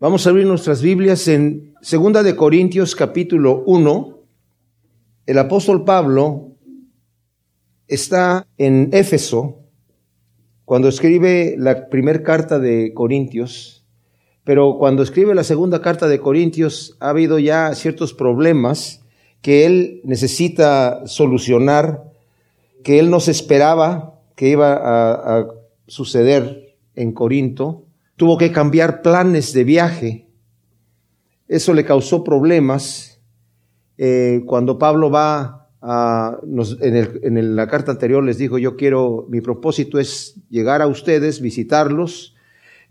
Vamos a abrir nuestras Biblias en Segunda de Corintios capítulo 1. El apóstol Pablo está en Éfeso cuando escribe la primera carta de Corintios, pero cuando escribe la segunda carta de Corintios ha habido ya ciertos problemas que él necesita solucionar, que él no se esperaba que iba a suceder en Corinto tuvo que cambiar planes de viaje. Eso le causó problemas. Eh, cuando Pablo va a, en, la carta anterior les dijo, yo quiero, mi propósito es llegar a ustedes, visitarlos,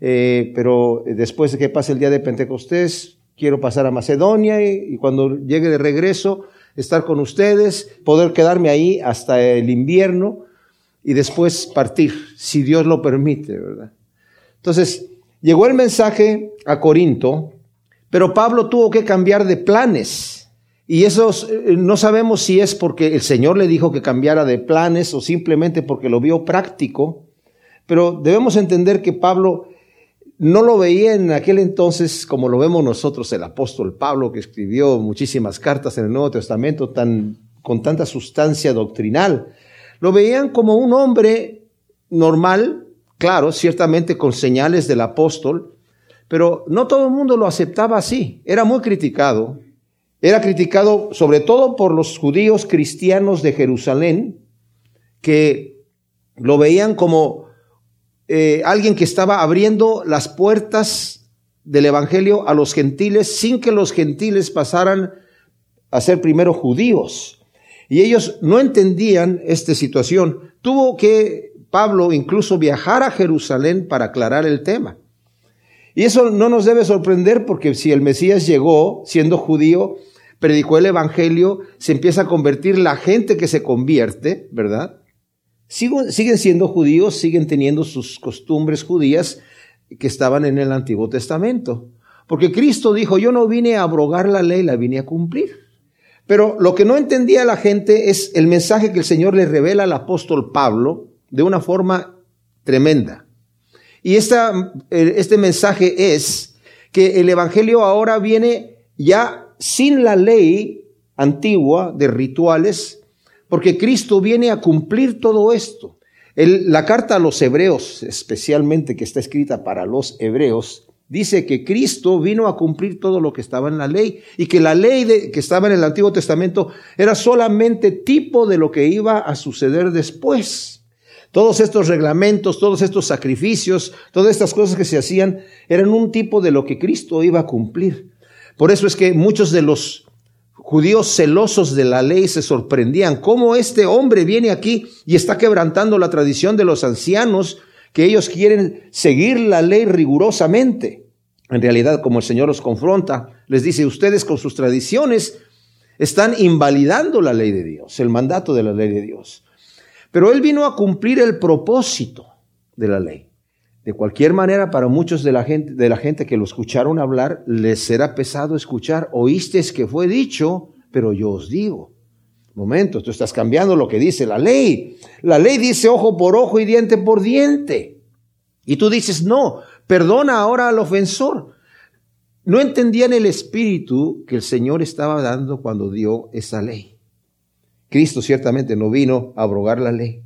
eh, pero después de que pase el día de Pentecostés, quiero pasar a Macedonia y, y cuando llegue de regreso, estar con ustedes, poder quedarme ahí hasta el invierno y después partir, si Dios lo permite, ¿verdad? Entonces, Llegó el mensaje a Corinto, pero Pablo tuvo que cambiar de planes. Y eso eh, no sabemos si es porque el Señor le dijo que cambiara de planes o simplemente porque lo vio práctico. Pero debemos entender que Pablo no lo veía en aquel entonces como lo vemos nosotros, el apóstol Pablo, que escribió muchísimas cartas en el Nuevo Testamento tan, con tanta sustancia doctrinal. Lo veían como un hombre normal, claro, ciertamente con señales del apóstol, pero no todo el mundo lo aceptaba así. Era muy criticado. Era criticado sobre todo por los judíos cristianos de Jerusalén, que lo veían como eh, alguien que estaba abriendo las puertas del Evangelio a los gentiles sin que los gentiles pasaran a ser primero judíos. Y ellos no entendían esta situación. Tuvo que Pablo incluso viajar a Jerusalén para aclarar el tema. Y eso no nos debe sorprender porque si el Mesías llegó siendo judío, predicó el Evangelio, se empieza a convertir la gente que se convierte, ¿verdad? siguen siendo judíos, siguen teniendo sus costumbres judías que estaban en el Antiguo Testamento. Porque Cristo dijo, yo no vine a abrogar la ley, la vine a cumplir. Pero lo que no entendía la gente es el mensaje que el Señor le revela al apóstol Pablo de una forma tremenda. Y esta, este mensaje es que el Evangelio ahora viene ya sin la ley antigua de rituales, porque Cristo viene a cumplir todo esto. la carta a los hebreos, especialmente que está escrita para los hebreos, dice que Cristo vino a cumplir todo lo que estaba en la ley y que la ley de, que estaba en el Antiguo Testamento era solamente tipo de lo que iba a suceder después. Todos estos reglamentos, todos estos sacrificios, todas estas cosas que se hacían eran un tipo de lo que Cristo iba a cumplir. Por eso es que muchos de los judíos celosos de la ley se sorprendían cómo este hombre viene aquí y está quebrantando la tradición de los ancianos que ellos quieren seguir la ley rigurosamente. En realidad, como el Señor los confronta, les dice, ustedes con sus tradiciones están invalidando la ley de Dios, el mandato de la ley de Dios. Pero él vino a cumplir el propósito de la ley. De cualquier manera, para muchos de la gente, de la gente que lo escucharon hablar, les será pesado escuchar, oíste que fue dicho, pero yo os digo. Momento, tú estás cambiando lo que dice la ley. La ley dice ojo por ojo y diente por diente. Y tú dices, no, perdona ahora al ofensor. No entendían el espíritu que el Señor estaba dando cuando dio esa ley. Cristo ciertamente no vino a abrogar la ley.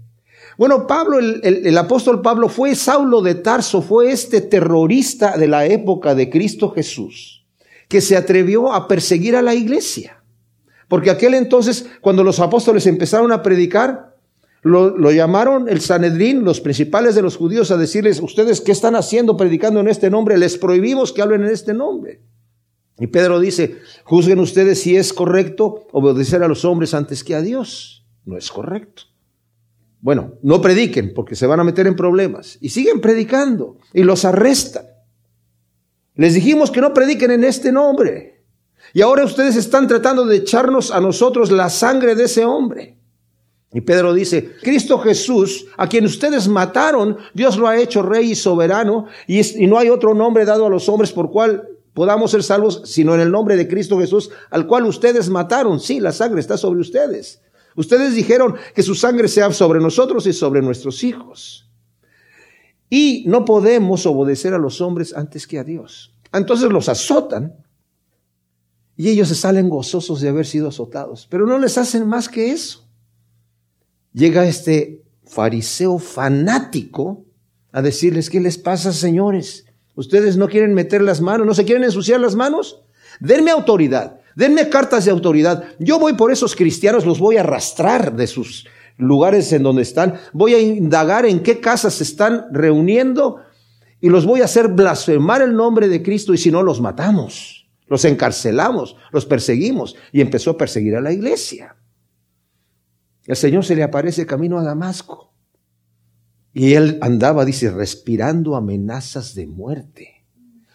Bueno, Pablo, el, apóstol Pablo fue Saulo de Tarso, fue este terrorista de la época de Cristo Jesús, que se atrevió a perseguir a la iglesia. Porque aquel entonces, cuando los apóstoles empezaron a predicar, lo, lo, llamaron el Sanedrín, los principales de los judíos, a decirles, ustedes, ¿qué están haciendo predicando en este nombre? Les prohibimos que hablen en este nombre. Y Pedro dice, juzguen ustedes si es correcto obedecer a los hombres antes que a Dios. No es correcto. Bueno, no prediquen porque se van a meter en problemas. Y siguen predicando y los arrestan. Les dijimos que no prediquen en este nombre. Y ahora ustedes están tratando de echarnos a nosotros la sangre de ese hombre. Y Pedro dice, Cristo Jesús, a quien ustedes mataron, Dios lo ha hecho rey y soberano, y, no hay otro nombre dado a los hombres por cual podamos ser salvos, sino en el nombre de Cristo Jesús, al cual ustedes mataron. Sí, la sangre está sobre ustedes. Ustedes dijeron que su sangre sea sobre nosotros y sobre nuestros hijos. Y no podemos obedecer a los hombres antes que a Dios. Entonces los azotan y ellos se salen gozosos de haber sido azotados, pero no les hacen más que eso. Llega este fariseo fanático a decirles, ¿qué les pasa, señores? ¿Ustedes no quieren meter las manos? ¿No se quieren ensuciar las manos? Denme autoridad, denme cartas de autoridad. Yo voy por esos cristianos, los voy a arrastrar de sus lugares en donde están, voy a indagar en qué casas se están reuniendo y los voy a hacer blasfemar el nombre de Cristo y si no los matamos, los encarcelamos, los perseguimos y empezó a perseguir a la iglesia. El Señor se le aparece camino a Damasco y él andaba, dice, respirando amenazas de muerte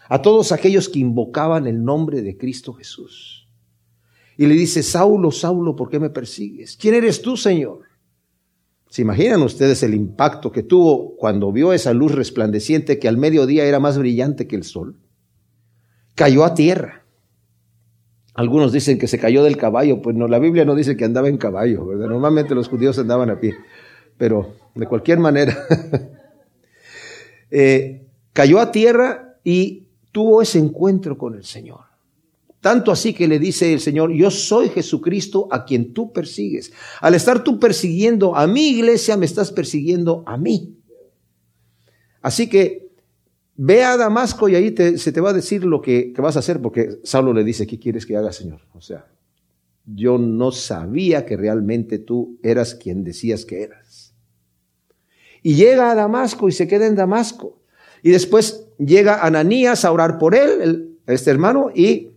a todos aquellos que invocaban el nombre de Cristo Jesús. Y le dice, Saulo, Saulo, ¿por qué me persigues? ¿Quién eres tú, Señor? ¿Se imaginan ustedes el impacto que tuvo cuando vio esa luz resplandeciente que al mediodía era más brillante que el sol? Cayó a tierra. Algunos dicen que se cayó del caballo, pues no, la Biblia no dice que andaba en caballo, ¿verdad? Normalmente los judíos andaban a pie, pero de cualquier manera, eh, cayó a tierra y tuvo ese encuentro con el Señor. Tanto así que le dice el Señor, yo soy Jesucristo a quien tú persigues. Al estar tú persiguiendo a mi iglesia, me estás persiguiendo a mí. Así que ve a Damasco y ahí se te va a decir lo que, que vas a hacer, porque Saulo le dice, ¿qué quieres que haga, Señor? O sea, yo no sabía que realmente tú eras quien decías que eras. Y llega a Damasco y se queda en Damasco. Y después llega Ananías a orar por él, este hermano, y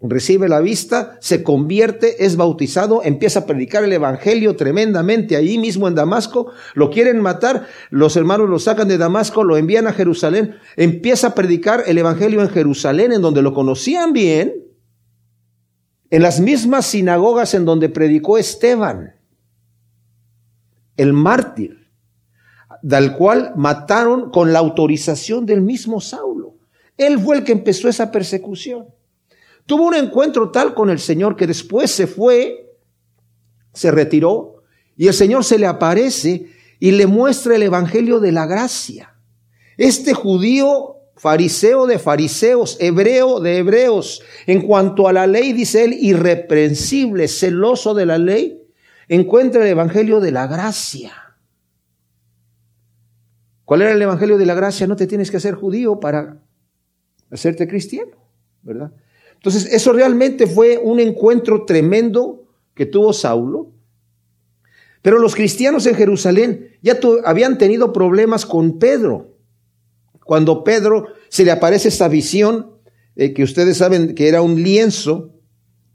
recibe la vista, se convierte, es bautizado, empieza a predicar el Evangelio tremendamente ahí mismo en Damasco, lo quieren matar, los hermanos lo sacan de Damasco, lo envían a Jerusalén, empieza a predicar el Evangelio en Jerusalén, en donde lo conocían bien, en las mismas sinagogas en donde predicó Esteban, el mártir, del cual mataron con la autorización del mismo Saulo. Él fue el que empezó esa persecución. Tuvo un encuentro tal con el Señor que después se fue, se retiró y el Señor se le aparece y le muestra el Evangelio de la gracia. Este judío fariseo de fariseos, hebreo de hebreos, en cuanto a la ley, dice él, irreprensible, celoso de la ley, encuentra el Evangelio de la gracia. ¿Cuál era el Evangelio de la gracia? No te tienes que hacer judío para hacerte cristiano, ¿verdad? Entonces, eso realmente fue un encuentro tremendo que tuvo Saulo. Pero los cristianos en Jerusalén ya habían tenido problemas con Pedro. Cuando Pedro se le aparece esta visión, eh, que ustedes saben que era un lienzo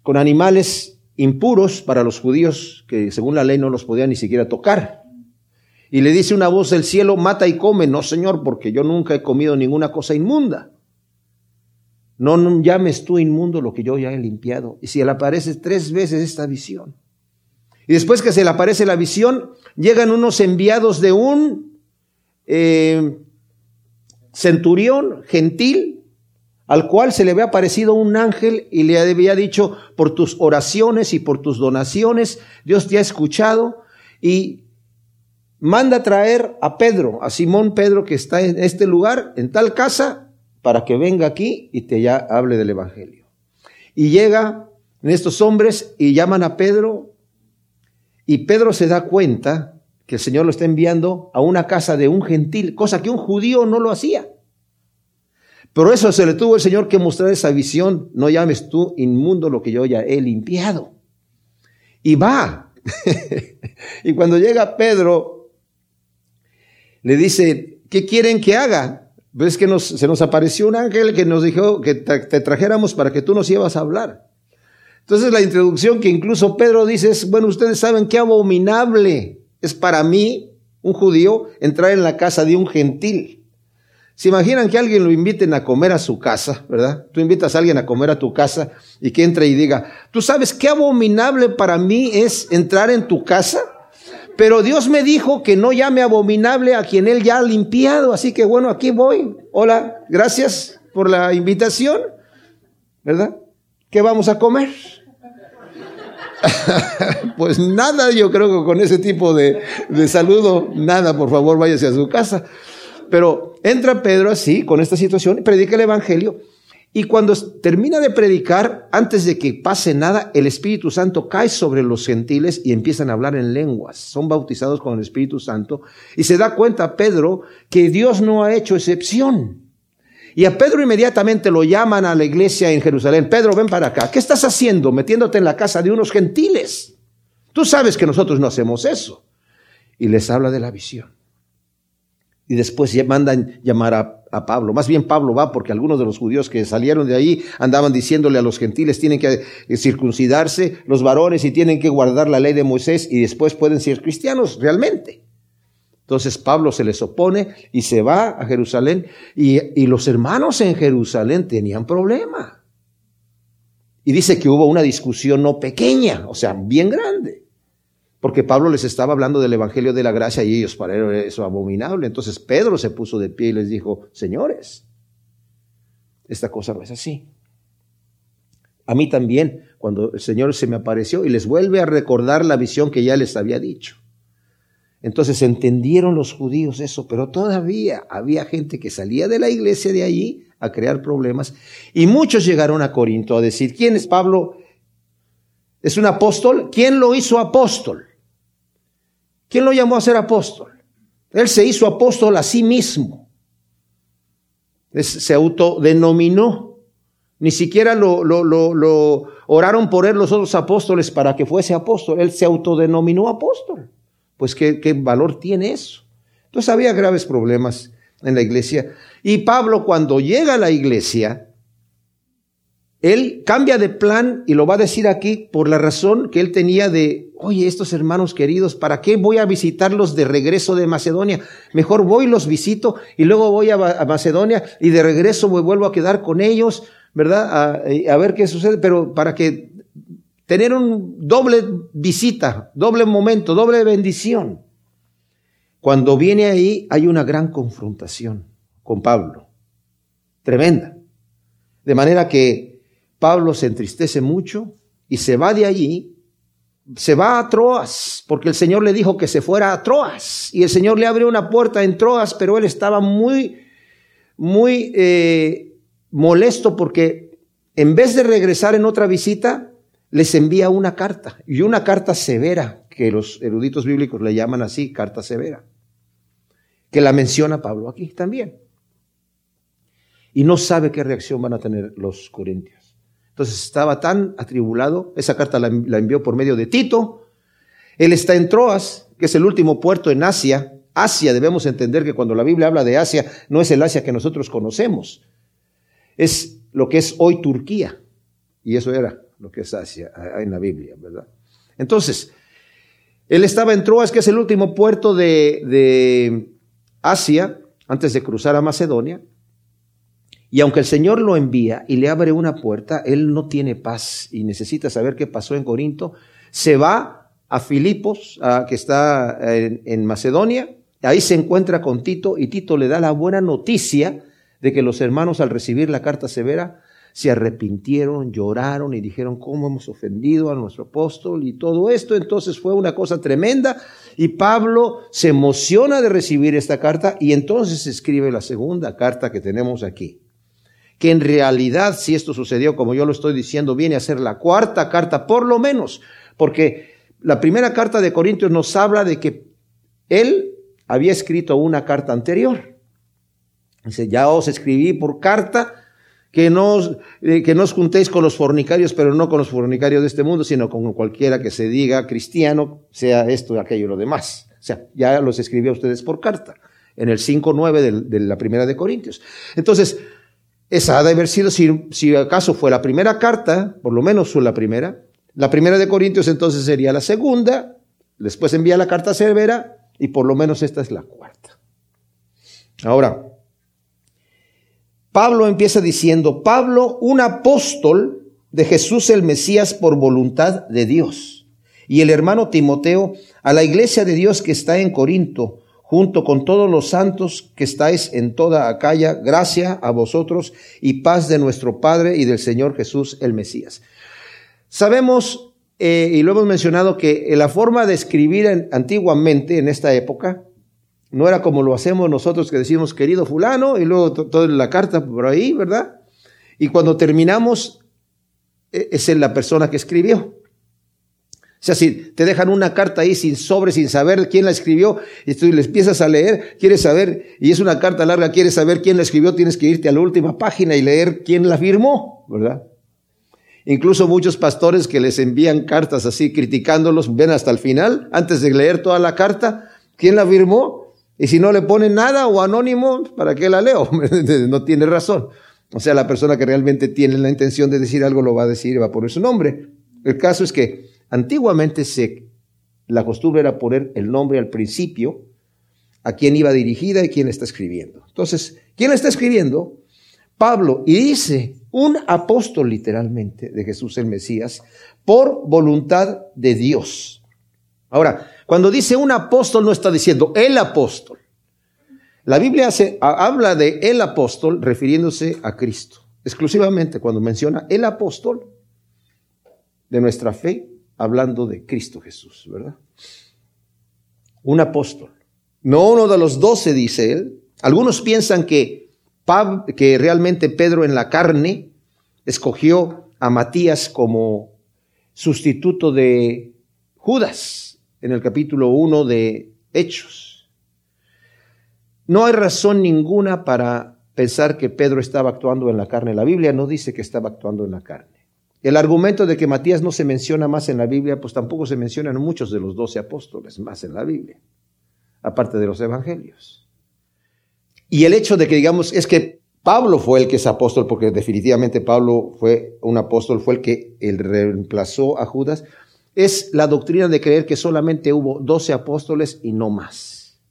con animales impuros para los judíos, que según la ley no los podían ni siquiera tocar. Y le dice una voz del cielo, mata y come. No, Señor, porque yo nunca he comido ninguna cosa inmunda. No, llames tú inmundo lo que yo ya he limpiado. Y si le aparece tres veces esta visión. Y después que se le aparece la visión, llegan unos enviados de un eh, centurión gentil, al cual se le había aparecido un ángel y le había dicho, por tus oraciones y por tus donaciones, Dios te ha escuchado y manda traer a Pedro, a Simón Pedro que está en este lugar, en tal casa, para que venga aquí y te ya hable del Evangelio. Y llega estos hombres y llaman a Pedro y Pedro se da cuenta que el Señor lo está enviando a una casa de un gentil, cosa que un judío no lo hacía. Pero eso se le tuvo el Señor que mostrar esa visión, no llames tú inmundo lo que yo ya he limpiado. Y va. y cuando llega Pedro, le dice, ¿qué quieren que haga? ves que nos, se nos apareció un ángel que nos dijo que te, trajéramos para que tú nos ibas a hablar. Entonces la introducción que incluso Pedro dice es, bueno, ustedes saben qué abominable es para mí, un judío, entrar en la casa de un gentil. ¿Se imaginan que alguien lo inviten a comer a su casa, verdad? Tú invitas a alguien a comer a tu casa y que entre y diga, ¿tú sabes qué abominable para mí es entrar en tu casa? Pero Dios me dijo que no llame abominable a quien Él ya ha limpiado. Así que bueno, aquí voy. Hola, gracias por la invitación. ¿Verdad? ¿Qué vamos a comer? pues nada, yo creo que con ese tipo de, de saludo, nada, por favor, váyase a su casa. Pero entra Pedro así, con esta situación, y predica el Evangelio. Y cuando termina de predicar, antes de que pase nada, el Espíritu Santo cae sobre los gentiles y empiezan a hablar en lenguas. Son bautizados con el Espíritu Santo. Y se da cuenta Pedro que Dios no ha hecho excepción. Y a Pedro inmediatamente lo llaman a la iglesia en Jerusalén. Pedro, ven para acá. ¿Qué estás haciendo metiéndote en la casa de unos gentiles? Tú sabes que nosotros no hacemos eso. Y les habla de la visión. Y después mandan llamar a a Pablo. Más bien Pablo va porque algunos de los judíos que salieron de ahí andaban diciéndole a los gentiles tienen que eh, circuncidarse los varones y tienen que guardar la ley de Moisés y después pueden ser cristianos realmente. Entonces Pablo se les opone y se va a Jerusalén y, y los hermanos en Jerusalén tenían problema. Y dice que hubo una discusión no pequeña, o sea, bien grande. Porque Pablo les estaba hablando del Evangelio de la Gracia y ellos para eso abominable. Entonces Pedro se puso de pie y les dijo, señores, esta cosa no es así. A mí también, cuando el Señor se me apareció y les vuelve a recordar la visión que ya les había dicho. Entonces entendieron los judíos eso, pero todavía había gente que salía de la iglesia de allí a crear problemas y muchos llegaron a Corinto a decir, ¿quién es Pablo? ¿Es un apóstol? ¿Quién lo hizo apóstol? ¿Quién lo llamó a ser apóstol? Él se hizo apóstol a sí mismo. se autodenominó. Ni siquiera lo, lo, lo, oraron por él los otros apóstoles para que fuese apóstol. Él se autodenominó apóstol. Pues qué, qué valor tiene eso. Entonces había graves problemas en la iglesia. Y Pablo cuando llega a la iglesia, él cambia de plan y lo va a decir aquí por la razón que él tenía de, oye, estos hermanos queridos, ¿para qué voy a visitarlos de regreso de Macedonia? Mejor voy, los visito y luego voy a, Macedonia y de regreso me vuelvo a quedar con ellos, ¿verdad? A, ver qué sucede, pero para que tener un doble visita, doble momento, doble bendición. Cuando viene ahí hay una gran confrontación con Pablo, tremenda. De manera que Pablo se entristece mucho y se va de allí, se va a Troas, porque el Señor le dijo que se fuera a Troas. Y el Señor le abrió una puerta en Troas, pero él estaba muy, muy eh, molesto porque en vez de regresar en otra visita, les envía una carta, y una carta severa, que los eruditos bíblicos le llaman así, carta severa, que la menciona Pablo aquí también. Y no sabe qué reacción van a tener los corintios. Entonces estaba tan atribulado, esa carta la, envió por medio de Tito. Él está en Troas, que es el último puerto en Asia. Asia, debemos entender que cuando la Biblia habla de Asia, no es el Asia que nosotros conocemos. Es lo que es hoy Turquía. Y eso era lo que es Asia en la Biblia, ¿verdad? Entonces, él estaba en Troas, que es el último puerto de, Asia, antes de cruzar a Macedonia. Y aunque el Señor lo envía y le abre una puerta, él no tiene paz y necesita saber qué pasó en Corinto. Se va a Filipos, que está en, en Macedonia. Ahí se encuentra con Tito y Tito le da la buena noticia de que los hermanos al recibir la carta severa se arrepintieron, lloraron y dijeron cómo hemos ofendido a nuestro apóstol y todo esto. Entonces fue una cosa tremenda y Pablo se emociona de recibir esta carta y entonces escribe la segunda carta que tenemos aquí que en realidad, si esto sucedió como yo lo estoy diciendo, viene a ser la cuarta carta, por lo menos, porque la primera carta de Corintios nos habla de que él había escrito una carta anterior. Dice, ya os escribí por carta que no, eh, que os juntéis con los fornicarios, pero no con los fornicarios de este mundo, sino con cualquiera que se diga cristiano, sea esto, aquello y lo demás. O sea, ya los escribí a ustedes por carta, en el 5.9 de, de la primera de Corintios. Entonces, esa ha de haber sido, si, acaso fue la primera carta, por lo menos fue la primera. La primera de Corintios entonces sería la segunda, después envía la carta severa y por lo menos esta es la cuarta. Ahora, Pablo empieza diciendo, Pablo, un apóstol de Jesús el Mesías por voluntad de Dios. Y el hermano Timoteo a la iglesia de Dios que está en Corinto, junto con todos los santos que estáis en toda Acaya, gracia a vosotros y paz de nuestro Padre y del Señor Jesús el Mesías. Sabemos, eh, y lo hemos mencionado, que la forma de escribir antiguamente, en esta época, no era como lo hacemos nosotros que decimos querido fulano y luego toda la carta por ahí, ¿verdad? Y cuando terminamos, e, es la persona que escribió. O sea, si te dejan una carta ahí sin sobre, sin saber quién la escribió, y tú le empiezas a leer, quieres saber, y es una carta larga, quieres saber quién la escribió, tienes que irte a la última página y leer quién la firmó, ¿verdad? Incluso muchos pastores que les envían cartas así criticándolos, ven hasta el final, antes de leer toda la carta, quién la firmó, y si no le ponen nada o anónimo, ¿para qué la leo? no tiene razón. O sea, la persona que realmente tiene la intención de decir algo lo va a decir y va a poner su nombre. El caso es que antiguamente se, la costumbre era poner el nombre al principio, a quién iba dirigida y quién está escribiendo. Entonces, ¿quién está escribiendo? Pablo. Y dice, un apóstol literalmente de Jesús el Mesías, por voluntad de Dios. Ahora, cuando dice un apóstol no está diciendo el apóstol. La Biblia hace, habla de el apóstol refiriéndose a Cristo. Exclusivamente cuando menciona el apóstol de nuestra fe, hablando de Cristo Jesús, ¿verdad? Un apóstol. No uno de los doce, dice él. Algunos piensan que, que realmente Pedro en la carne escogió a Matías como sustituto de Judas en el capítulo 1 de Hechos. No hay razón ninguna para pensar que Pedro estaba actuando en la carne. La Biblia no dice que estaba actuando en la carne. El argumento de que Matías no se menciona más en la Biblia, pues tampoco se mencionan muchos de los doce apóstoles más en la Biblia, aparte de los evangelios. Y el hecho de que digamos es que Pablo fue el que es apóstol, porque definitivamente Pablo fue un apóstol, fue el que reemplazó a Judas, es la doctrina de creer que solamente hubo doce apóstoles y no más.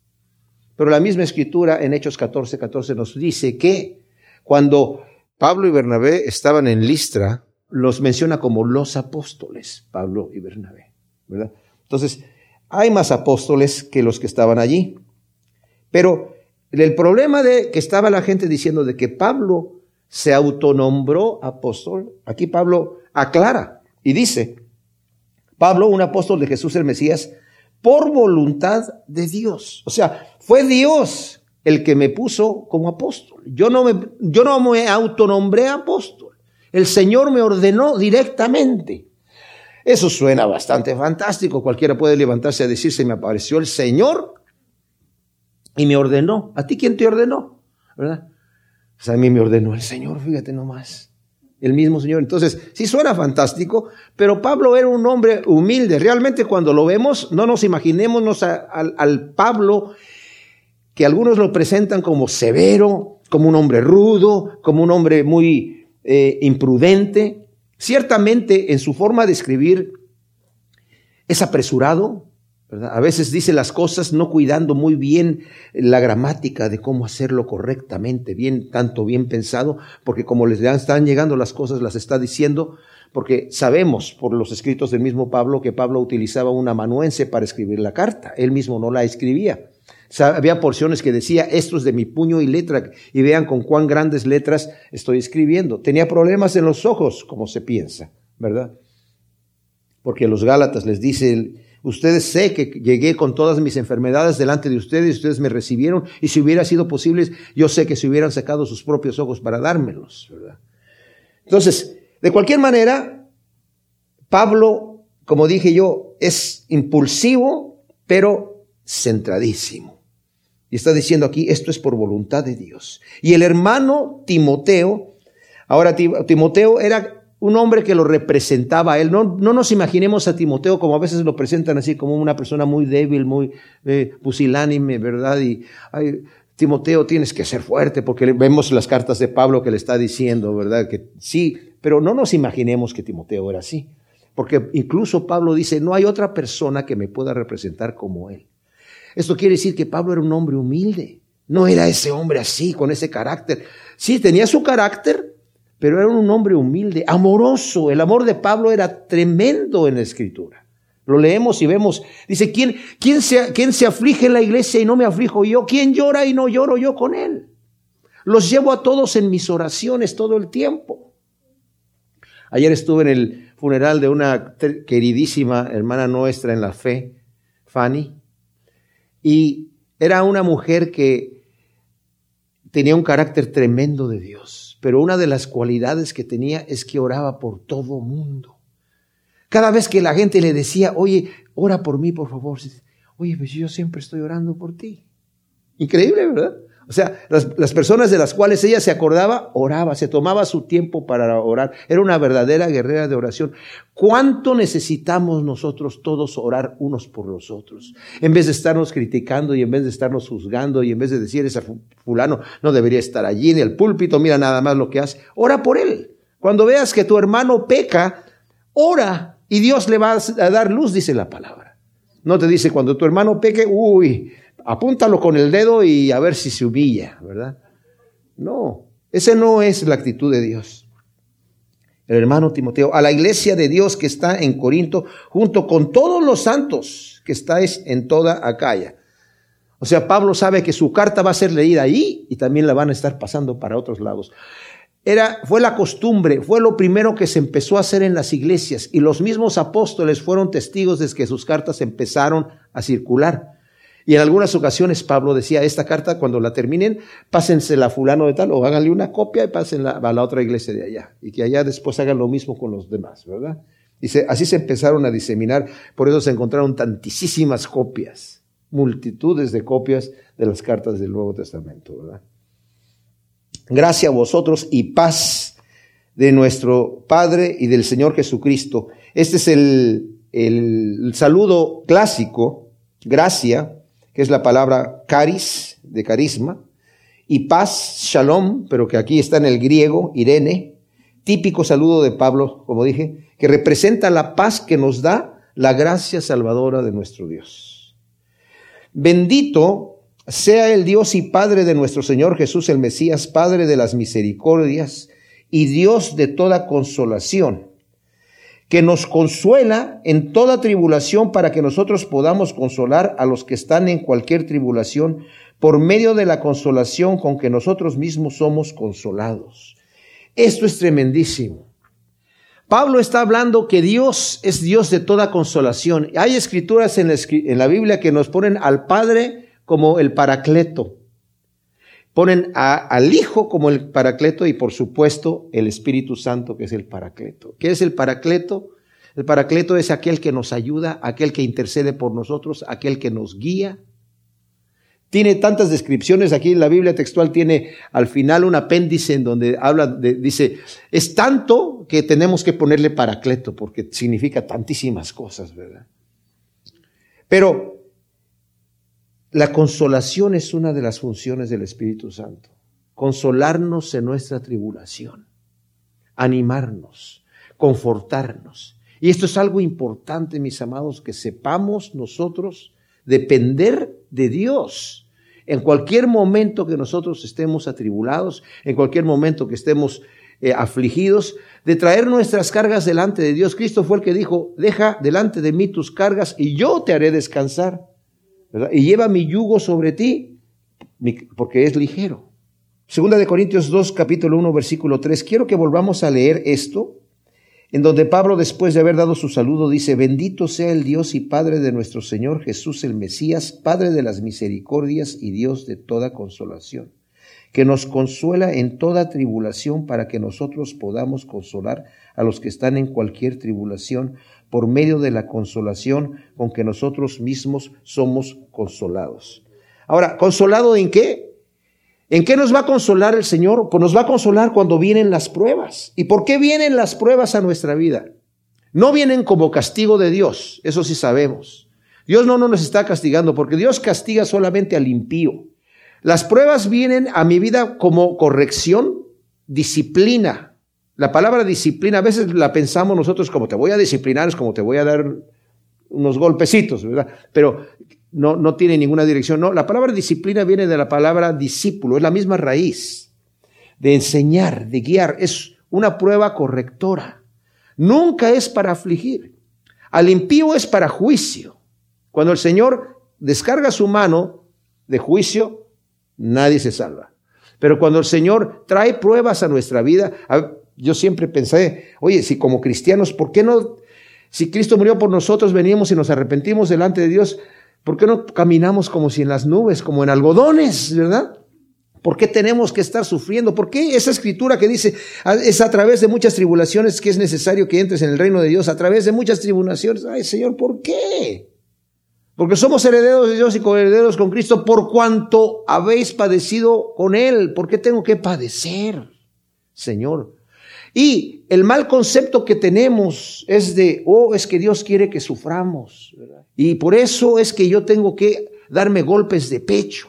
Pero la misma escritura en Hechos 14, 14 nos dice que cuando Pablo y Bernabé estaban en Listra, los menciona como los apóstoles, Pablo y Bernabé, ¿verdad? Entonces, hay más apóstoles que los que estaban allí. Pero el problema de que estaba la gente diciendo de que Pablo se autonombró apóstol, aquí Pablo aclara y dice, Pablo, un apóstol de Jesús el Mesías, por voluntad de Dios. O sea, fue Dios el que me puso como apóstol. Yo no me, yo no me autonombré apóstol. El Señor me ordenó directamente. Eso suena bastante fantástico. Cualquiera puede levantarse a decir, se me apareció el Señor y me ordenó. ¿A ti quién te ordenó? ¿Verdad? Pues a mí me ordenó el Señor, fíjate nomás el mismo Señor. Entonces, sí suena fantástico, pero Pablo era un hombre humilde. Realmente cuando lo vemos, no nos imaginémonos al Pablo que algunos lo presentan como severo, como un hombre rudo, como un hombre muy eh, imprudente. Ciertamente en su forma de escribir es apresurado, a veces dice las cosas no cuidando muy bien la gramática de cómo hacerlo correctamente, bien, tanto bien pensado, porque como les están llegando las cosas, las está diciendo, porque sabemos por los escritos del mismo Pablo que Pablo utilizaba un amanuense para escribir la carta, él mismo no la escribía. Había porciones que decía, esto es de mi puño y letra, y vean con cuán grandes letras estoy escribiendo. Tenía problemas en los ojos, como se piensa, ¿verdad? Porque los Gálatas les dice, Ustedes sé que llegué con todas mis enfermedades delante de ustedes, ustedes me recibieron, y si hubiera sido posible, yo sé que se hubieran sacado sus propios ojos para dármelos, ¿verdad? Entonces, de cualquier manera, Pablo, como dije yo, es impulsivo, pero centradísimo. Y está diciendo aquí, esto es por voluntad de Dios. Y el hermano Timoteo, ahora Timoteo era un hombre que lo representaba a él. No, no nos imaginemos a Timoteo como a veces lo presentan así, como una persona muy débil, muy eh, pusilánime, ¿verdad? Y Timoteo tienes que ser fuerte, porque vemos las cartas de Pablo que le está diciendo, ¿verdad? Que sí, pero no nos imaginemos que Timoteo era así. Porque incluso Pablo dice, no hay otra persona que me pueda representar como él. Esto quiere decir que Pablo era un hombre humilde. No era ese hombre así, con ese carácter. Sí, tenía su carácter, pero era un hombre humilde, amoroso. El amor de Pablo era tremendo en la escritura. Lo leemos y vemos, dice, ¿quién, quién, se, ¿quién se aflige en la iglesia y no me aflijo yo? ¿Quién llora y no lloro yo con él? Los llevo a todos en mis oraciones todo el tiempo. Ayer estuve en el funeral de una queridísima hermana nuestra en la fe, Fanny, y era una mujer que tenía un carácter tremendo de Dios pero una de las cualidades que tenía es que oraba por todo mundo. Cada vez que la gente le decía, oye, ora por mí, por favor. Oye, pues yo siempre estoy orando por ti. Increíble, ¿verdad? O sea, las, personas de las cuales ella se acordaba, oraba, se tomaba su tiempo para orar. Era una verdadera guerrera de oración. ¿Cuánto necesitamos nosotros todos orar unos por los otros? En vez de estarnos criticando y en vez de estarnos juzgando y en vez de decir, ese fulano no debería estar allí en el púlpito, mira nada más lo que hace. Ora por él. Cuando veas que tu hermano peca, ora y Dios le va a dar luz, dice la palabra. No te dice cuando tu hermano peque, uy, apúntalo con el dedo y a ver si se humilla, ¿verdad? No, esa no es la actitud de Dios. El hermano Timoteo, a la iglesia de Dios que está en Corinto, junto con todos los santos que estáis en toda Acaya. O sea, Pablo sabe que su carta va a ser leída ahí y también la van a estar pasando para otros lados. Era, fue la costumbre, fue lo primero que se empezó a hacer en las iglesias y los mismos apóstoles fueron testigos de que sus cartas empezaron a circular. Y en algunas ocasiones Pablo decía, esta carta cuando la terminen, pásensela a fulano de tal o háganle una copia y pásenla a la otra iglesia de allá. Y que allá después hagan lo mismo con los demás, ¿verdad? Y así se empezaron a diseminar, por eso se encontraron tantísimas copias, multitudes de copias de las cartas del Nuevo Testamento, ¿verdad? Gracias a vosotros y paz de nuestro Padre y del Señor Jesucristo. Este es el, el saludo clásico, gracia, que es la palabra caris, de carisma, y paz, shalom, pero que aquí está en el griego, irene, típico saludo de Pablo, como dije, que representa la paz que nos da la gracia salvadora de nuestro Dios. Bendito sea el Dios y Padre de nuestro Señor Jesús el Mesías, Padre de las misericordias y Dios de toda consolación que nos consuela en toda tribulación para que nosotros podamos consolar a los que están en cualquier tribulación por medio de la consolación con que nosotros mismos somos consolados. Esto es tremendísimo. Pablo está hablando que Dios es Dios de toda consolación. Hay escrituras en la, Biblia que nos ponen al Padre como el Paracleto. Ponen al Hijo como el Paracleto y por supuesto el Espíritu Santo que es el Paracleto. ¿Qué es el Paracleto? El Paracleto es aquel que nos ayuda, aquel que intercede por nosotros, aquel que nos guía. Tiene tantas descripciones aquí en la Biblia textual, tiene al final un apéndice en donde habla dice, es tanto que tenemos que ponerle Paracleto porque significa tantísimas cosas, ¿verdad? Pero la consolación es una de las funciones del Espíritu Santo. Consolarnos en nuestra tribulación, animarnos, confortarnos. Y esto es algo importante, mis amados, que sepamos nosotros depender de Dios. En cualquier momento que nosotros estemos atribulados, en cualquier momento que estemos eh, afligidos, de traer nuestras cargas delante de Dios. Cristo fue el que dijo, deja delante de mí tus cargas y yo te haré descansar. Y lleva mi yugo sobre ti, porque es ligero. Segunda de Corintios 2, capítulo 1, versículo 3. Quiero que volvamos a leer esto, en donde Pablo, después de haber dado su saludo, dice, bendito sea el Dios y Padre de nuestro Señor Jesús el Mesías, Padre de las misericordias y Dios de toda consolación, que nos consuela en toda tribulación para que nosotros podamos consolar a los que están en cualquier tribulación por medio de la consolación con que nosotros mismos somos consolados. Ahora, ¿consolado en qué? ¿En qué nos va a consolar el Señor? Pues nos va a consolar cuando vienen las pruebas. ¿Y por qué vienen las pruebas a nuestra vida? No vienen como castigo de Dios, eso sí sabemos. Dios no nos está castigando porque Dios castiga solamente al impío. Las pruebas vienen a mi vida como corrección, disciplina, la palabra disciplina, a veces la pensamos nosotros como te voy a disciplinar, es como te voy a dar unos golpecitos, ¿verdad? Pero no, no tiene ninguna dirección. No, la palabra disciplina viene de la palabra discípulo, es la misma raíz de enseñar, de guiar, es una prueba correctora. Nunca es para afligir. Al impío es para juicio. Cuando el Señor descarga su mano de juicio, nadie se salva. Pero cuando el Señor trae pruebas a nuestra vida, yo siempre pensé, oye, si como cristianos, ¿por qué no, si Cristo murió por nosotros, venimos y nos arrepentimos delante de Dios, ¿por qué no caminamos como si en las nubes, como en algodones, verdad? ¿Por qué tenemos que estar sufriendo? ¿Por qué esa escritura que dice es a través de muchas tribulaciones que es necesario que entres en el reino de Dios? A través de muchas tribulaciones. Ay, Señor, ¿por qué? Porque somos herederos de Dios y coherederos con Cristo por cuanto habéis padecido con Él. ¿Por qué tengo que padecer, Señor? Y el mal concepto que tenemos es de, oh, es que Dios quiere que suframos. Y por eso es que yo tengo que darme golpes de pecho.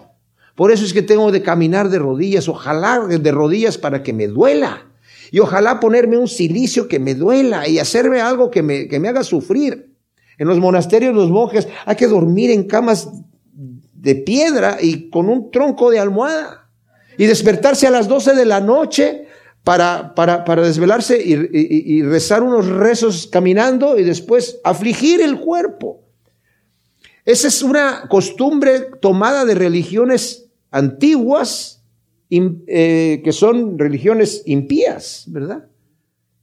Por eso es que tengo de caminar de rodillas, ojalá de rodillas para que me duela. Y ojalá ponerme un silicio que me duela y hacerme algo que me, que me haga sufrir. En los monasterios los monjes hay que dormir en camas de piedra y con un tronco de almohada. Y despertarse a las 12 de la noche para, para, para desvelarse y, rezar unos rezos caminando y después afligir el cuerpo. Esa es una costumbre tomada de religiones antiguas eh, que son religiones impías, ¿verdad?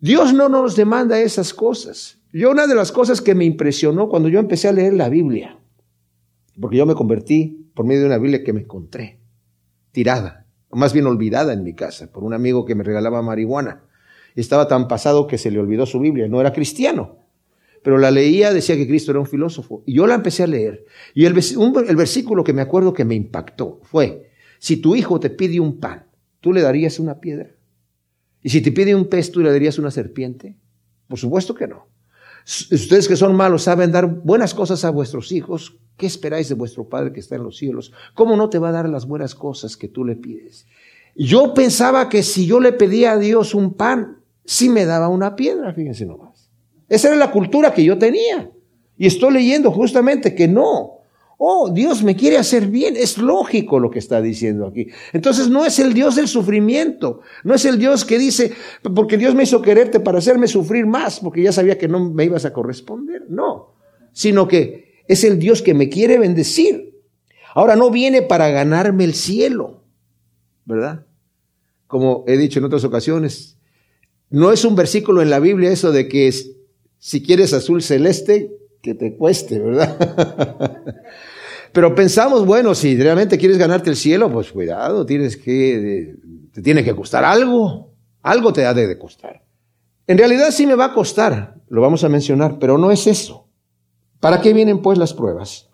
Dios no nos demanda esas cosas. Yo una de las cosas que me impresionó cuando yo empecé a leer la Biblia, porque yo me convertí por medio de una Biblia que me encontré, tirada, más bien olvidada en mi casa, por un amigo que me regalaba marihuana. Y estaba tan pasado que se le olvidó su Biblia, no era cristiano pero la leía, decía que Cristo era un filósofo. Y yo la empecé a leer. Y el, el versículo que me acuerdo que me impactó fue, si tu hijo te pide un pan, ¿tú le darías una piedra? Y si te pide un pez, ¿tú le darías una serpiente? Por supuesto que no. Ustedes que son malos saben dar buenas cosas a vuestros hijos. ¿Qué esperáis de vuestro Padre que está en los cielos? ¿Cómo no te va a dar las buenas cosas que tú le pides? Yo pensaba que si yo le pedía a Dios un pan, sí me daba una piedra, fíjense nomás. Esa era la cultura que yo tenía. Y estoy leyendo justamente que no. Oh, Dios me quiere hacer bien. Es lógico lo que está diciendo aquí. Entonces no es el Dios del sufrimiento. No es el Dios que dice, porque Dios me hizo quererte para hacerme sufrir más, porque ya sabía que no me ibas a corresponder. No. Sino que es el Dios que me quiere bendecir. Ahora no viene para ganarme el cielo. ¿Verdad? Como he dicho en otras ocasiones, no es un versículo en la Biblia eso de que si quieres azul celeste, que te cueste, ¿verdad? Pero pensamos, bueno, si realmente quieres ganarte el cielo, pues cuidado, tienes que, te tiene que costar algo, algo te ha de costar. En realidad sí me va a costar, lo vamos a mencionar, pero no es eso. ¿Para qué vienen pues las pruebas?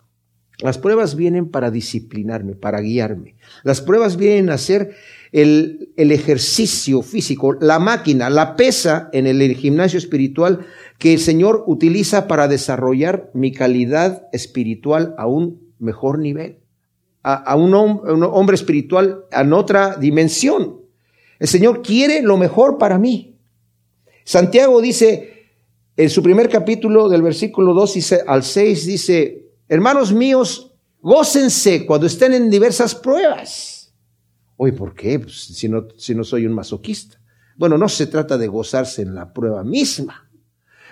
Las pruebas vienen para disciplinarme, para guiarme. Las pruebas vienen a ser el, el ejercicio físico, la máquina, la pesa en el gimnasio espiritual que el Señor utiliza para desarrollar mi calidad espiritual a un mejor nivel, a, un, hombre espiritual en otra dimensión. El Señor quiere lo mejor para mí. Santiago dice en su primer capítulo del versículo 2 al 6 dice, hermanos míos, gócense cuando estén en diversas pruebas. Oye, ¿por qué? Pues, si no soy un masoquista. Bueno, no se trata de gozarse en la prueba misma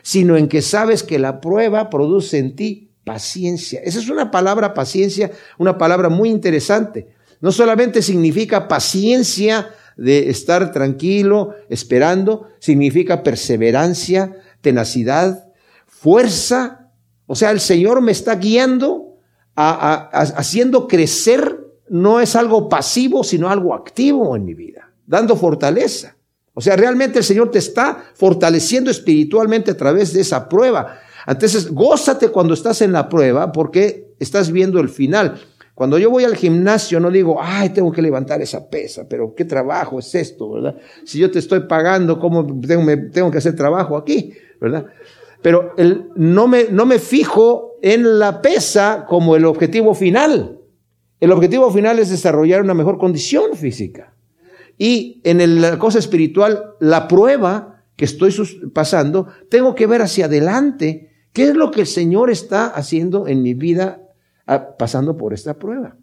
sino en que sabes que la prueba produce en ti paciencia. Esa es una palabra paciencia, una palabra muy interesante. No solamente significa paciencia de estar tranquilo, esperando, significa perseverancia, tenacidad, fuerza. O sea, el Señor me está guiando, haciendo crecer, no es algo pasivo, sino algo activo en mi vida, dando fortaleza. O sea, realmente el Señor te está fortaleciendo espiritualmente a través de esa prueba. Entonces, gózate cuando estás en la prueba porque estás viendo el final. Cuando yo voy al gimnasio no digo, ay, tengo que levantar esa pesa, pero qué trabajo es esto, ¿verdad? Si yo te estoy pagando, ¿cómo tengo, que hacer trabajo aquí, ¿verdad? Pero no me fijo en la pesa como el objetivo final. El objetivo final es desarrollar una mejor condición física. Y en la cosa espiritual, la prueba que estoy pasando, tengo que ver hacia adelante qué es lo que el Señor está haciendo en mi vida pasando por esta prueba.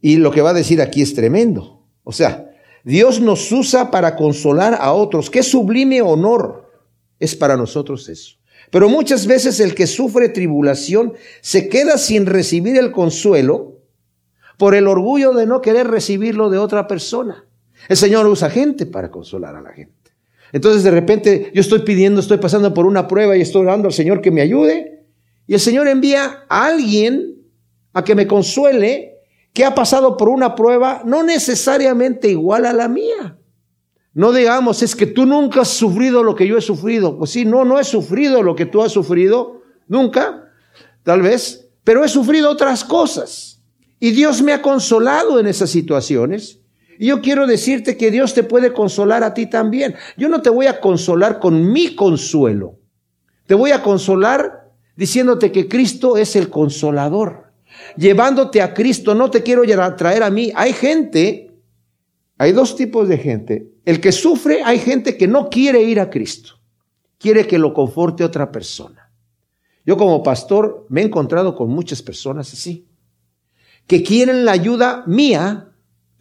Y lo que va a decir aquí es tremendo. O sea, Dios nos usa para consolar a otros. Qué sublime honor es para nosotros eso. Pero muchas veces el que sufre tribulación se queda sin recibir el consuelo por el orgullo de no querer recibirlo de otra persona. El Señor usa gente para consolar a la gente. Entonces de repente yo estoy pidiendo, estoy pasando por una prueba y estoy orando al Señor que me ayude. Y el Señor envía a alguien a que me consuele que ha pasado por una prueba no necesariamente igual a la mía. No digamos, es que tú nunca has sufrido lo que yo he sufrido. Pues sí, no, no he sufrido lo que tú has sufrido, nunca, tal vez, pero he sufrido otras cosas. Y Dios me ha consolado en esas situaciones. Y yo quiero decirte que Dios te puede consolar a ti también. Yo no te voy a consolar con mi consuelo. Te voy a consolar diciéndote que Cristo es el consolador. Llevándote a Cristo, no te quiero traer a mí. Hay gente, hay dos tipos de gente. El que sufre, hay gente que no quiere ir a Cristo. Quiere que lo conforte otra persona. Yo como pastor me he encontrado con muchas personas así, que quieren la ayuda mía,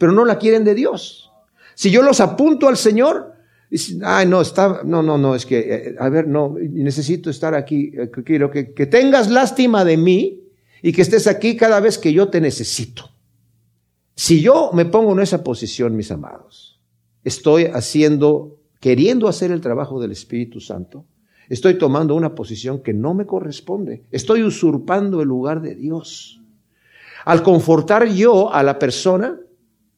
pero no la quieren de Dios. Si yo los apunto al Señor, dicen, ay, no, está, no, no, no, es que, eh, a ver, no, necesito estar aquí, eh, quiero que, que tengas lástima de mí y que estés aquí cada vez que yo te necesito. Si yo me pongo en esa posición, mis amados, estoy haciendo, queriendo hacer el trabajo del Espíritu Santo, estoy tomando una posición que no me corresponde, estoy usurpando el lugar de Dios. Al confortar yo a la persona,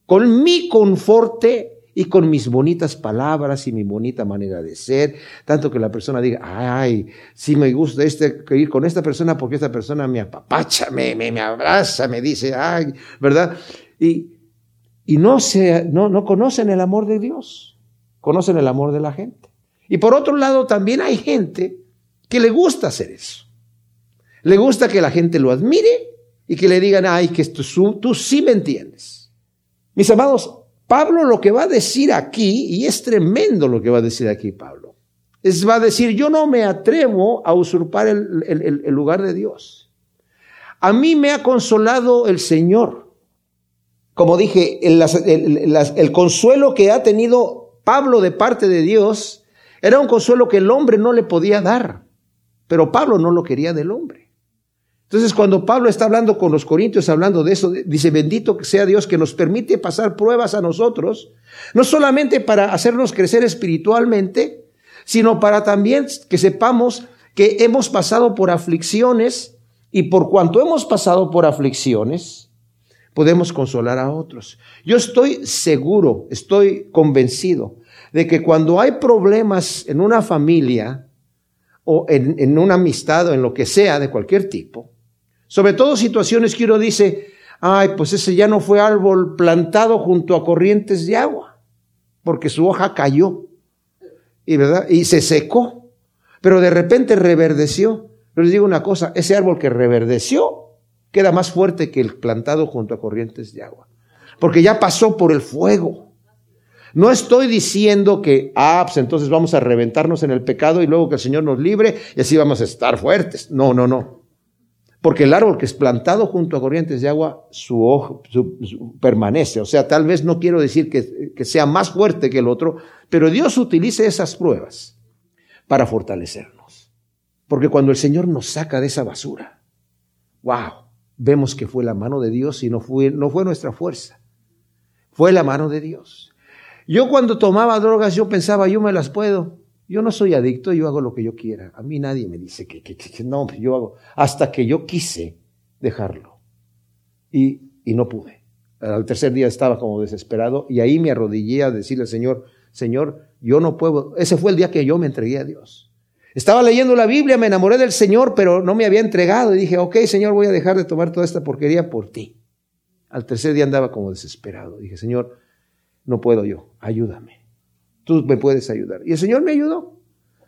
con mi conforte y con mis bonitas palabras y mi bonita manera de ser, tanto que la persona diga, ay, sí me gusta este, ir con esta persona porque esta persona me apapacha, me, me, me abraza, me dice, ay, ¿verdad? Y, y no, se, no, no conocen el amor de Dios, conocen el amor de la gente. Y por otro lado, también hay gente que le gusta hacer eso. Le gusta que la gente lo admire y que le digan, ay, que esto, tú sí me entiendes. Mis amados, Pablo lo que va a decir aquí, y es tremendo lo que va a decir aquí Pablo, es va a decir, yo no me atrevo a usurpar el, lugar de Dios. A mí me ha consolado el Señor. Como dije, el consuelo que ha tenido Pablo de parte de Dios era un consuelo que el hombre no le podía dar, pero Pablo no lo quería del hombre. Entonces, cuando Pablo está hablando con los corintios, hablando de eso, dice, bendito sea Dios que nos permite pasar pruebas a nosotros, no solamente para hacernos crecer espiritualmente, sino para también que sepamos que hemos pasado por aflicciones y por cuanto hemos pasado por aflicciones, podemos consolar a otros. Yo estoy seguro, estoy convencido de que cuando hay problemas en una familia o en, en una amistad o en lo que sea de cualquier tipo, sobre todo situaciones que uno dice, ay, pues ese ya no fue árbol plantado junto a corrientes de agua, porque su hoja cayó y, ¿verdad? y se secó, pero de repente reverdeció. Pero les digo una cosa, ese árbol que reverdeció queda más fuerte que el plantado junto a corrientes de agua, porque ya pasó por el fuego. No estoy diciendo que, ah, pues entonces vamos a reventarnos en el pecado y luego que el Señor nos libre y así vamos a estar fuertes. No, no, no. Porque el árbol que es plantado junto a corrientes de agua, su hoja permanece. O sea, tal vez no quiero decir que, que sea más fuerte que el otro, pero Dios utiliza esas pruebas para fortalecernos. Porque cuando el Señor nos saca de esa basura, wow, vemos que fue la mano de Dios y no fue, no fue nuestra fuerza. Fue la mano de Dios. Yo cuando tomaba drogas, yo pensaba, yo me las puedo. Yo no soy adicto, yo hago lo que yo quiera. A mí nadie me dice que, que, no, yo hago. Hasta que yo quise dejarlo. Y, y no pude. Al tercer día estaba como desesperado y ahí me arrodillé a decirle al Señor, Señor, yo no puedo. Ese fue el día que yo me entregué a Dios. Estaba leyendo la Biblia, me enamoré del Señor, pero no me había entregado y dije, ok, Señor, voy a dejar de tomar toda esta porquería por ti. Al tercer día andaba como desesperado. Dije, Señor, no puedo yo, ayúdame tú me puedes ayudar. Y el Señor me ayudó.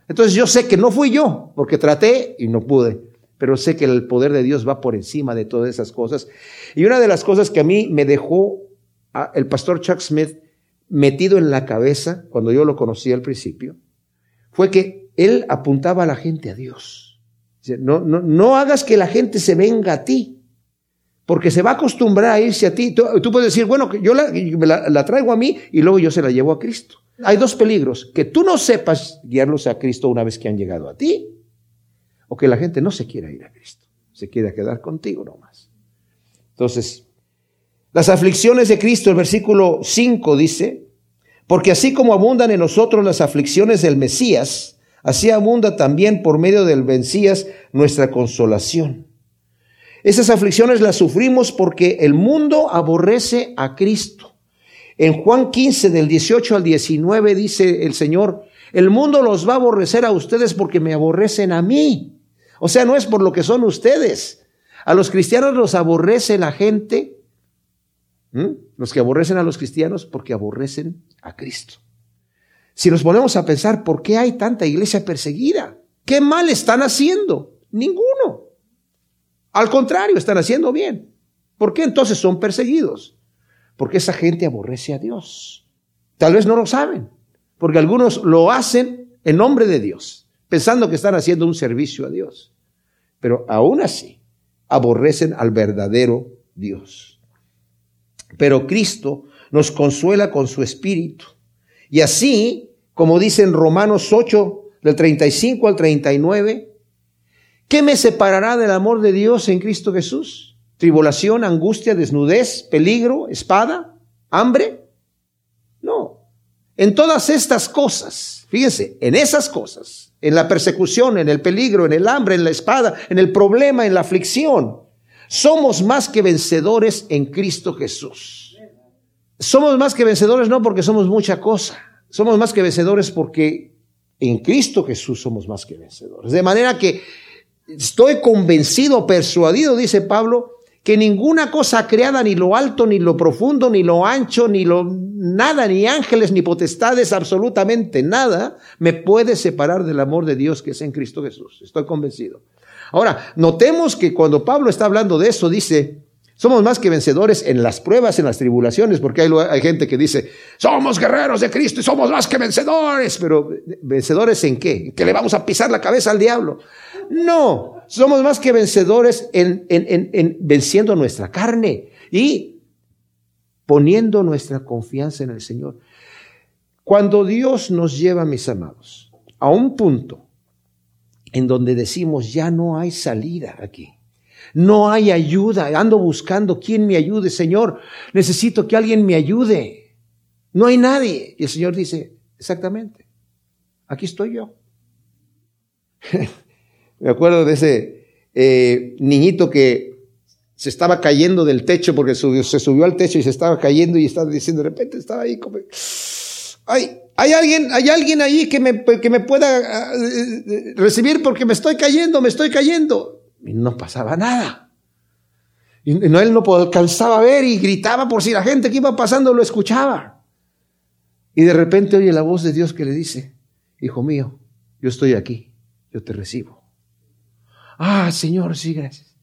Entonces yo sé que no fui yo, porque traté y no pude, pero sé que el poder de Dios va por encima de todas esas cosas. Y una de las cosas que a mí me dejó el pastor Chuck Smith metido en la cabeza cuando yo lo conocí al principio, fue que él apuntaba a la gente a Dios. No, no, no hagas que la gente se venga a ti, porque se va a acostumbrar a irse a ti. Tú, puedes decir, bueno, yo la, la traigo a mí y luego yo se la llevo a Cristo. Hay dos peligros, que tú no sepas guiarlos a Cristo una vez que han llegado a ti, o que la gente no se quiera ir a Cristo, se quiera quedar contigo nomás. Entonces, las aflicciones de Cristo, el versículo 5 dice, porque así como abundan en nosotros las aflicciones del Mesías, así abunda también por medio del Mesías nuestra consolación. Esas aflicciones las sufrimos porque el mundo aborrece a Cristo. En Juan 15, del 18 al 19, dice el Señor, el mundo los va a aborrecer a ustedes porque me aborrecen a mí. O sea, no es por lo que son ustedes. A los cristianos los aborrece la gente, los que aborrecen a los cristianos porque aborrecen a Cristo. Si nos ponemos a pensar, ¿por qué hay tanta iglesia perseguida? ¿Qué mal están haciendo? Ninguno. Al contrario, están haciendo bien. ¿Por qué entonces son perseguidos? Porque esa gente aborrece a Dios. Tal vez no lo saben, porque algunos lo hacen en nombre de Dios, pensando que están haciendo un servicio a Dios. Pero aún así, aborrecen al verdadero Dios. Pero Cristo nos consuela con su espíritu. Y así, como dice en Romanos 8, del 35 al 39, ¿qué me separará del amor de Dios en Cristo Jesús? ¿Tribulación, angustia, desnudez, peligro, espada, hambre? En todas estas cosas, fíjense, en esas cosas, en la persecución, en el peligro, en el hambre, en la espada, en el problema, en la aflicción, somos más que vencedores en Cristo Jesús. Somos más que vencedores no porque somos mucha cosa, somos más que vencedores porque en Cristo Jesús somos más que vencedores. De manera que estoy convencido, persuadido, dice Pablo, que ninguna cosa creada, ni lo alto, ni lo profundo, ni lo ancho, ni lo nada, ni ángeles, ni potestades, absolutamente nada, me puede separar del amor de Dios que es en Cristo Jesús. Estoy convencido. Ahora, notemos que cuando Pablo está hablando de eso, dice, somos más que vencedores en las pruebas, en las tribulaciones, porque hay, gente que dice, somos guerreros de Cristo y somos más que vencedores, pero vencedores en qué? ¿Que le vamos a pisar la cabeza al diablo? No, somos más que vencedores en, en, en, venciendo nuestra carne y poniendo nuestra confianza en el Señor. Cuando Dios nos lleva, mis amados, a un punto en donde decimos, ya no hay salida aquí no hay ayuda. Ando buscando quién me ayude. Señor, necesito que alguien me ayude. No hay nadie. Y el Señor dice, exactamente, aquí estoy yo. me acuerdo de ese eh, niñito que se estaba cayendo del techo porque se subió al techo y se estaba cayendo y estaba diciendo, de repente estaba ahí como, ay, hay alguien, hay alguien ahí que me, que me pueda uh, recibir porque me estoy cayendo, me estoy cayendo. Y no pasaba nada. Y no, él no alcanzaba a ver y gritaba por si la gente que iba pasando lo escuchaba. Y de repente oye la voz de Dios que le dice, Hijo mío, yo estoy aquí, yo te recibo. Ah, Señor, sí, gracias.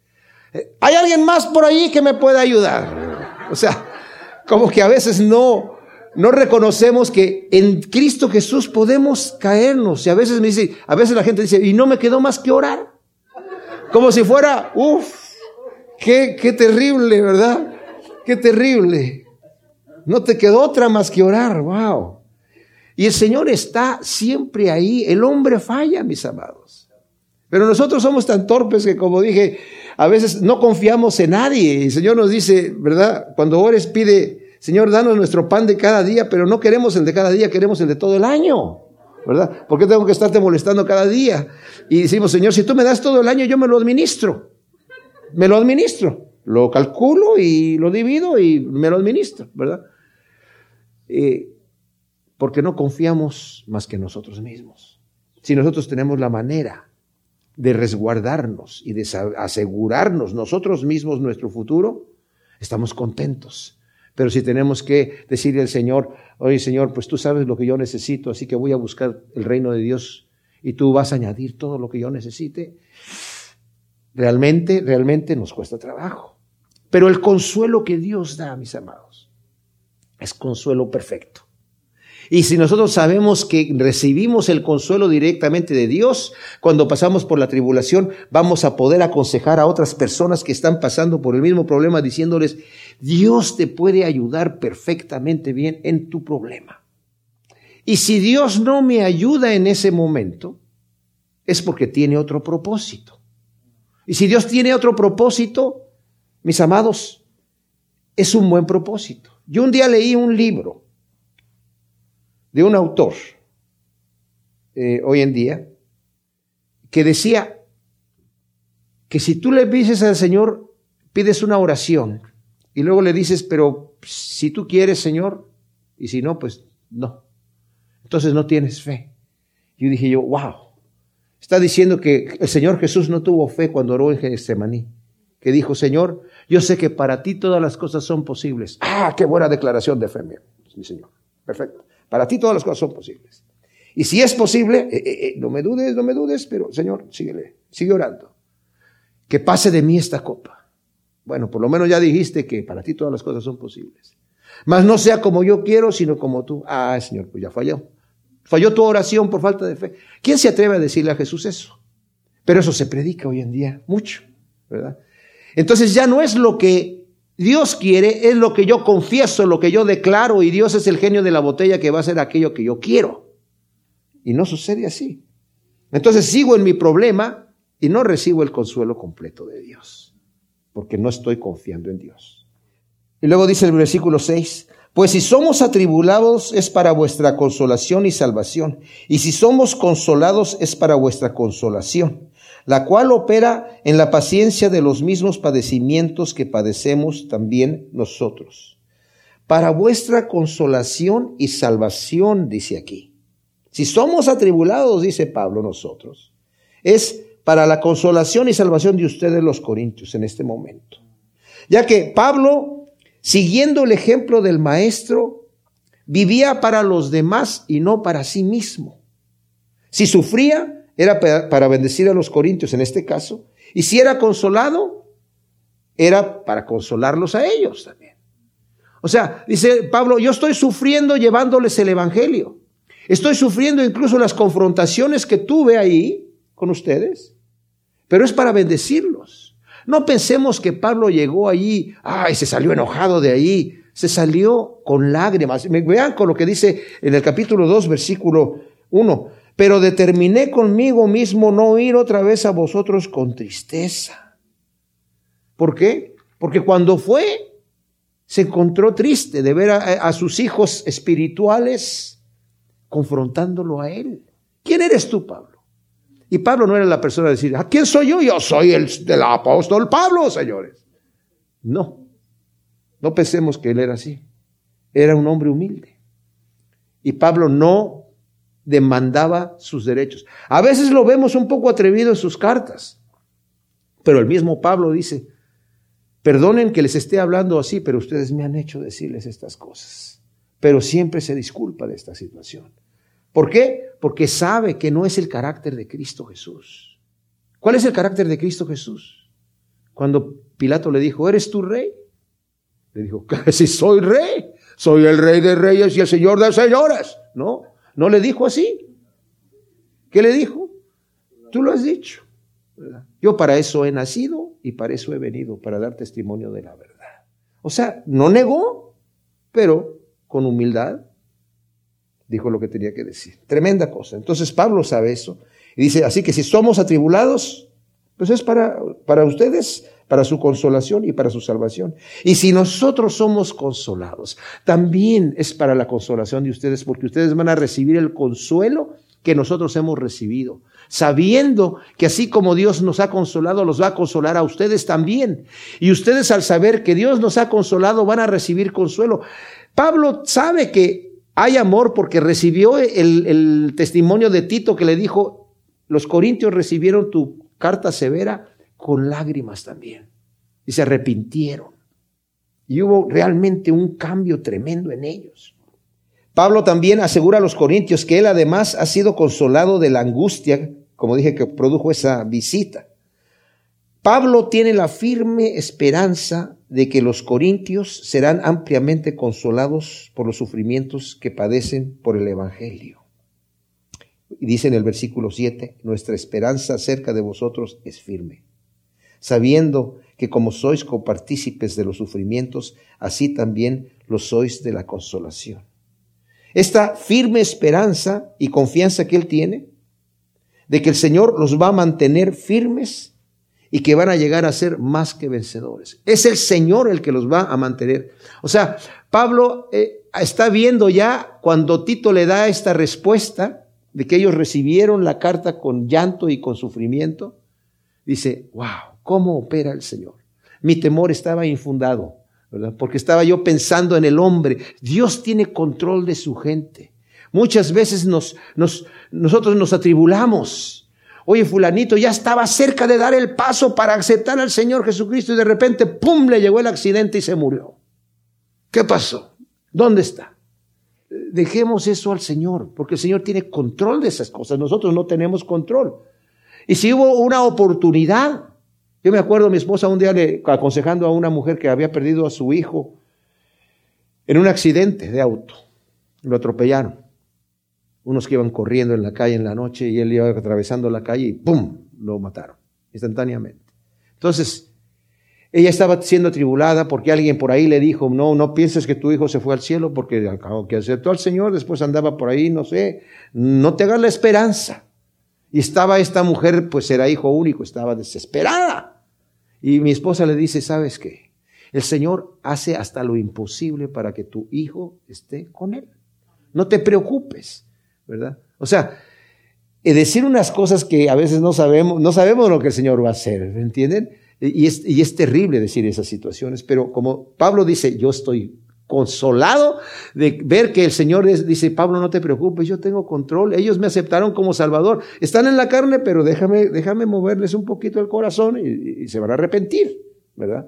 Eh, ¿Hay alguien más por ahí que me pueda ayudar? O sea, como que a veces no, no reconocemos que en Cristo Jesús podemos caernos. Y a veces me dice, a veces la gente dice, y no me quedó más que orar. Como si fuera, uff, qué, terrible, ¿verdad? Qué terrible. No te quedó otra más que orar, wow. Y el Señor está siempre ahí. El hombre falla, mis amados. Pero nosotros somos tan torpes que, como dije, a veces no confiamos en nadie. El Señor nos dice, ¿verdad? Cuando ores, pide, Señor, danos nuestro pan de cada día, pero no queremos el de cada día, queremos el de todo el año. ¿Verdad? ¿Por qué tengo que estarte molestando cada día? Y decimos, Señor, si tú me das todo el año, yo me lo administro. Me lo administro. Lo calculo y lo divido y me lo administro, ¿verdad? Eh, porque no confiamos más que nosotros mismos. Si nosotros tenemos la manera de resguardarnos y de asegurarnos nosotros mismos nuestro futuro, estamos contentos. Pero si tenemos que decirle al Señor, oye Señor, pues tú sabes lo que yo necesito, así que voy a buscar el reino de Dios y tú vas a añadir todo lo que yo necesite, realmente, realmente nos cuesta trabajo. Pero el consuelo que Dios da, mis amados, es consuelo perfecto. Y si nosotros sabemos que recibimos el consuelo directamente de Dios, cuando pasamos por la tribulación, vamos a poder aconsejar a otras personas que están pasando por el mismo problema diciéndoles, Dios te puede ayudar perfectamente bien en tu problema. Y si Dios no me ayuda en ese momento, es porque tiene otro propósito. Y si Dios tiene otro propósito, mis amados, es un buen propósito. Yo un día leí un libro de un autor eh, hoy en día que decía que si tú le dices al Señor, pides una oración y luego le dices, pero si tú quieres, Señor, y si no, pues no. Entonces no tienes fe. Yo dije yo, wow. Está diciendo que el Señor Jesús no tuvo fe cuando oró en Getsemaní. Que dijo, Señor, yo sé que para ti todas las cosas son posibles. Ah, qué buena declaración de fe, mi Señor. Perfecto. Para ti todas las cosas son posibles. Y si es posible, eh, eh, eh, no me dudes, no me dudes, pero Señor, síguele, sigue orando. Que pase de mí esta copa. Bueno, por lo menos ya dijiste que para ti todas las cosas son posibles. Mas no sea como yo quiero, sino como tú. Ah, Señor, pues ya falló. Falló tu oración por falta de fe. ¿Quién se atreve a decirle a Jesús eso? Pero eso se predica hoy en día mucho, ¿verdad? Entonces ya no es lo que Dios quiere, es lo que yo confieso, lo que yo declaro, y Dios es el genio de la botella que va a hacer aquello que yo quiero. Y no sucede así. Entonces sigo en mi problema y no recibo el consuelo completo de Dios, porque no estoy confiando en Dios. Y luego dice el versículo 6, pues si somos atribulados es para vuestra consolación y salvación, y si somos consolados es para vuestra consolación, la cual opera en la paciencia de los mismos padecimientos que padecemos también nosotros. Para vuestra consolación y salvación, dice aquí. Si somos atribulados, dice Pablo, nosotros, es para la consolación y salvación de ustedes los corintios en este momento. Ya que Pablo, siguiendo el ejemplo del maestro, vivía para los demás y no para sí mismo. Si sufría, era para bendecir a los corintios en este caso, y si era consolado, era para consolarlos a ellos también. O sea, dice Pablo, yo estoy sufriendo llevándoles el Evangelio. Estoy sufriendo incluso las confrontaciones que tuve ahí con ustedes, pero es para bendecirlos. No pensemos que Pablo llegó allí, ay, se salió enojado de ahí, se salió con lágrimas. Vean con lo que dice en el capítulo 2, versículo 1. Pero determiné conmigo mismo no ir otra vez a vosotros con tristeza. ¿Por qué? Porque cuando fue, se encontró triste de ver a, a sus hijos espirituales confrontándolo a él. ¿Quién eres tú, Pablo? Y Pablo no era la persona de decir, ¿a quién soy yo? Yo soy el del apóstol Pablo, señores. No, no pensemos que él era así. Era un hombre humilde. Y Pablo no demandaba sus derechos. A veces lo vemos un poco atrevido en sus cartas, pero el mismo Pablo dice, perdonen que les esté hablando así, pero ustedes me han hecho decirles estas cosas. Pero siempre se disculpa de esta situación. ¿Por qué? Porque sabe que no es el carácter de Cristo Jesús. ¿Cuál es el carácter de Cristo Jesús? Cuando Pilato le dijo, ¿eres tu rey? Le dijo, si soy rey, soy el rey de reyes y el señor de señoras. No, no le dijo así. ¿Qué le dijo? Tú lo has dicho. Yo para eso he nacido y para eso he venido, para dar testimonio de la verdad. O sea, no negó, pero con humildad dijo lo que tenía que decir. Tremenda cosa. Entonces Pablo sabe eso. Y dice, así que si somos atribulados, pues es para, para ustedes, para su consolación y para su salvación. Y si nosotros somos consolados, también es para la consolación de ustedes, porque ustedes van a recibir el consuelo que nosotros hemos recibido, sabiendo que así como Dios nos ha consolado, los va a consolar a ustedes también. Y ustedes al saber que Dios nos ha consolado, van a recibir consuelo. Pablo sabe que hay amor porque recibió el, testimonio de Tito que le dijo, los corintios recibieron tu carta severa con lágrimas también. Y se arrepintieron. Y hubo realmente un cambio tremendo en ellos. Pablo también asegura a los corintios que él además ha sido consolado de la angustia, como dije, que produjo esa visita. Pablo tiene la firme esperanza de que los corintios serán ampliamente consolados por los sufrimientos que padecen por el Evangelio. Y dice en el versículo 7, nuestra esperanza acerca de vosotros es firme, sabiendo que como sois copartícipes de los sufrimientos, así también lo sois de la consolación. Esta firme esperanza y confianza que él tiene, de que el Señor los va a mantener firmes y que van a llegar a ser más que vencedores. Es el Señor el que los va a mantener. O sea, Pablo eh, está viendo ya cuando Tito le da esta respuesta de que ellos recibieron la carta con llanto y con sufrimiento, dice, wow, ¿cómo opera el Señor? mi temor estaba infundado, ¿verdad? Porque estaba yo pensando en el hombre. Dios tiene control de su gente. Muchas veces nos, nos, nosotros nos atribulamos. Oye, fulanito ya estaba cerca de dar el paso para aceptar al Señor Jesucristo y de repente, ¡pum!, le llegó el accidente y se murió. ¿Qué pasó? ¿Dónde está? Dejemos eso al Señor, porque el Señor tiene control de esas cosas. Nosotros no tenemos control. Y si hubo una oportunidad, yo me acuerdo mi esposa un día le, aconsejando a una mujer que había perdido a su hijo en un accidente de auto. Lo atropellaron. Unos que iban corriendo en la calle en la noche y él iba atravesando la calle y ¡pum! lo mataron instantáneamente. Entonces, ella estaba siendo atribulada porque alguien por ahí le dijo, no, no pienses que tu hijo se fue al cielo porque que aceptó al Señor, después andaba por ahí, no sé, no te hagas la esperanza. Y estaba esta mujer, pues era hijo único, estaba desesperada. Y mi esposa le dice, ¿sabes qué? El Señor hace hasta lo imposible para que tu hijo esté con él. No te preocupes, ¿verdad? O sea, decir unas cosas que a veces no sabemos, no sabemos lo que el Señor va a hacer, ¿entienden? Y es, y es terrible decir esas situaciones, pero como Pablo dice, yo estoy consolado de ver que el Señor dice, Pablo, no te preocupes, yo tengo control, ellos me aceptaron como Salvador, están en la carne, pero déjame, déjame moverles un poquito el corazón y, y se van a arrepentir, ¿verdad?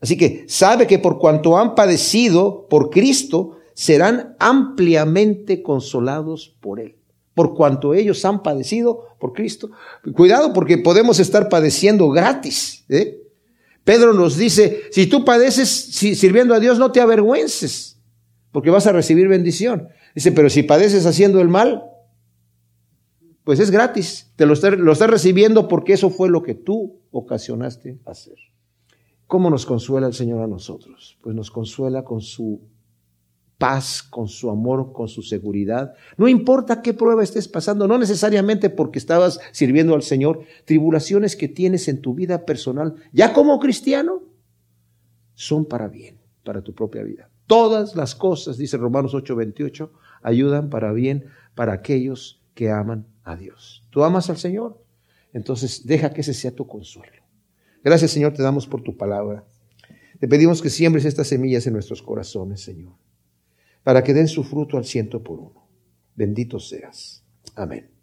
Así que sabe que por cuanto han padecido por Cristo, serán ampliamente consolados por Él. Por cuanto ellos han padecido por Cristo. Cuidado porque podemos estar padeciendo gratis. ¿eh? Pedro nos dice, si tú padeces sirviendo a Dios, no te avergüences, porque vas a recibir bendición. Dice, pero si padeces haciendo el mal, pues es gratis, te lo lo estás recibiendo porque eso fue lo que tú ocasionaste hacer. ¿Cómo nos consuela el Señor a nosotros? Pues nos consuela con su paz, con su amor, con su seguridad. No importa qué prueba estés pasando, no necesariamente porque estabas sirviendo al Señor, tribulaciones que tienes en tu vida personal, ya como cristiano, son para bien, para tu propia vida. Todas las cosas, dice Romanos 8:28, ayudan para bien para aquellos que aman a Dios. ¿Tú amas al Señor? Entonces deja que ese sea tu consuelo. Gracias Señor, te damos por tu palabra. Te pedimos que siembres estas semillas en nuestros corazones, Señor para que den su fruto al ciento por uno. Bendito seas. Amén.